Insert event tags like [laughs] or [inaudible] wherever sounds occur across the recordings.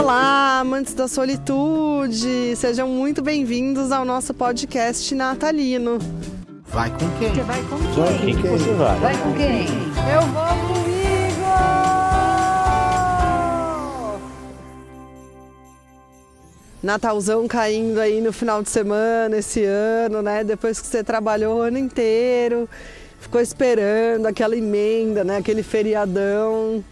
Olá, amantes da solitude! Sejam muito bem-vindos ao nosso podcast natalino. Vai com quem? Você vai com Vai quem? com quem você vai? Vai com quem? Eu vou comigo! Natalzão caindo aí no final de semana esse ano, né? Depois que você trabalhou o ano inteiro, ficou esperando aquela emenda, né? Aquele feriadão.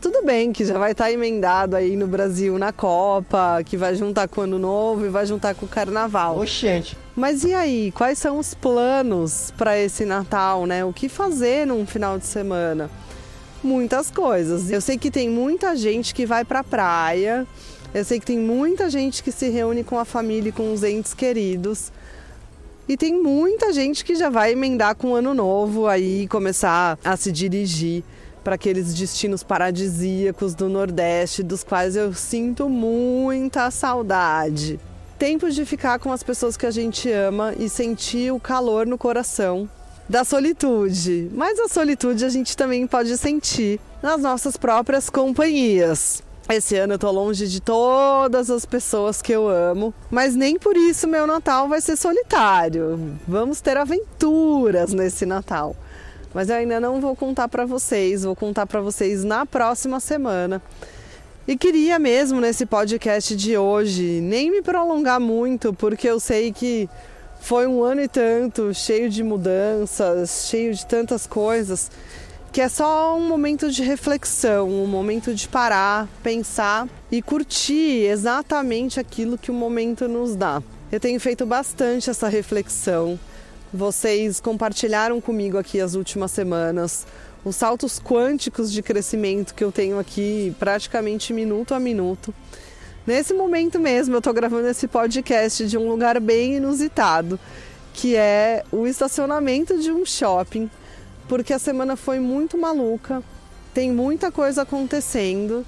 Tudo bem que já vai estar emendado aí no Brasil na Copa, que vai juntar com o Ano Novo e vai juntar com o Carnaval. Oxente. Mas e aí, quais são os planos para esse Natal, né? O que fazer num final de semana? Muitas coisas. Eu sei que tem muita gente que vai para a praia. Eu sei que tem muita gente que se reúne com a família e com os entes queridos. E tem muita gente que já vai emendar com o ano novo aí começar a se dirigir para aqueles destinos paradisíacos do Nordeste, dos quais eu sinto muita saudade. Tempo de ficar com as pessoas que a gente ama e sentir o calor no coração da solitude. Mas a solitude a gente também pode sentir nas nossas próprias companhias. Esse ano eu tô longe de todas as pessoas que eu amo, mas nem por isso meu Natal vai ser solitário. Vamos ter aventuras nesse Natal. Mas eu ainda não vou contar para vocês, vou contar para vocês na próxima semana. E queria mesmo nesse podcast de hoje nem me prolongar muito, porque eu sei que foi um ano e tanto cheio de mudanças, cheio de tantas coisas, que é só um momento de reflexão, um momento de parar, pensar e curtir exatamente aquilo que o momento nos dá. Eu tenho feito bastante essa reflexão. Vocês compartilharam comigo aqui as últimas semanas os saltos quânticos de crescimento que eu tenho aqui praticamente minuto a minuto. Nesse momento mesmo, eu estou gravando esse podcast de um lugar bem inusitado, que é o estacionamento de um shopping, porque a semana foi muito maluca, tem muita coisa acontecendo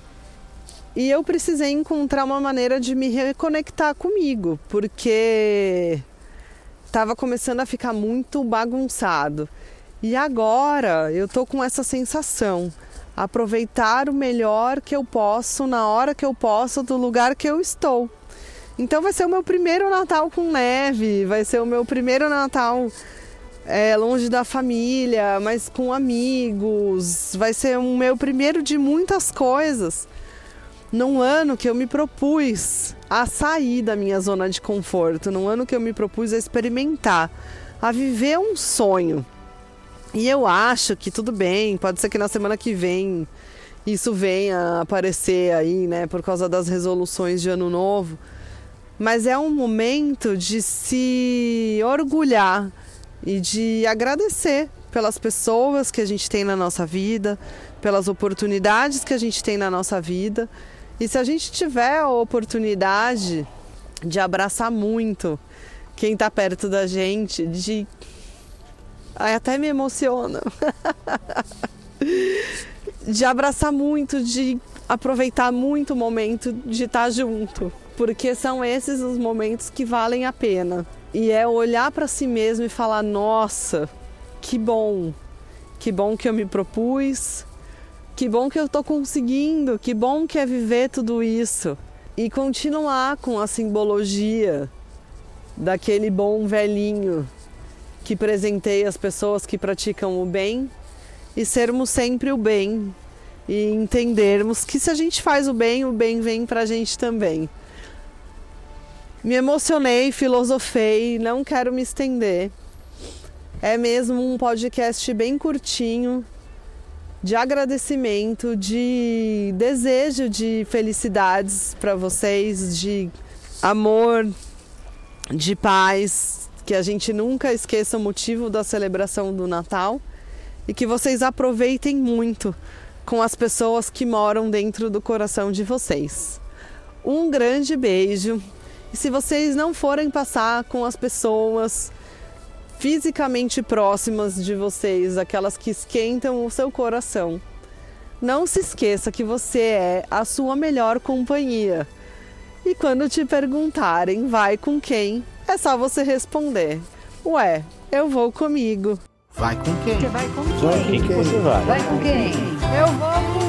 e eu precisei encontrar uma maneira de me reconectar comigo, porque estava começando a ficar muito bagunçado. E agora eu tô com essa sensação, aproveitar o melhor que eu posso na hora que eu posso do lugar que eu estou. Então vai ser o meu primeiro Natal com neve, vai ser o meu primeiro Natal é, longe da família, mas com amigos, vai ser o meu primeiro de muitas coisas. Num ano que eu me propus a sair da minha zona de conforto, num ano que eu me propus a experimentar, a viver um sonho. E eu acho que tudo bem, pode ser que na semana que vem isso venha aparecer aí, né, por causa das resoluções de ano novo. Mas é um momento de se orgulhar e de agradecer pelas pessoas que a gente tem na nossa vida, pelas oportunidades que a gente tem na nossa vida. E se a gente tiver a oportunidade de abraçar muito quem está perto da gente, de Ai, até me emociona. [laughs] de abraçar muito, de aproveitar muito o momento de estar junto, porque são esses os momentos que valem a pena. E é olhar para si mesmo e falar: "Nossa, que bom. Que bom que eu me propus. Que bom que eu estou conseguindo. Que bom que é viver tudo isso." E continuar com a simbologia daquele bom velhinho que presenteia as pessoas que praticam o bem e sermos sempre o bem e entendermos que se a gente faz o bem, o bem vem pra gente também. Me emocionei, filosofei, não quero me estender. É mesmo um podcast bem curtinho, de agradecimento, de desejo de felicidades para vocês, de amor, de paz, que a gente nunca esqueça o motivo da celebração do Natal e que vocês aproveitem muito com as pessoas que moram dentro do coração de vocês. Um grande beijo. E se vocês não forem passar com as pessoas fisicamente próximas de vocês, aquelas que esquentam o seu coração, não se esqueça que você é a sua melhor companhia. E quando te perguntarem vai com quem, é só você responder: Ué, eu vou comigo. Vai com quem? Você vai com Vai com quem? quem você vai? Vai com quem? Eu vou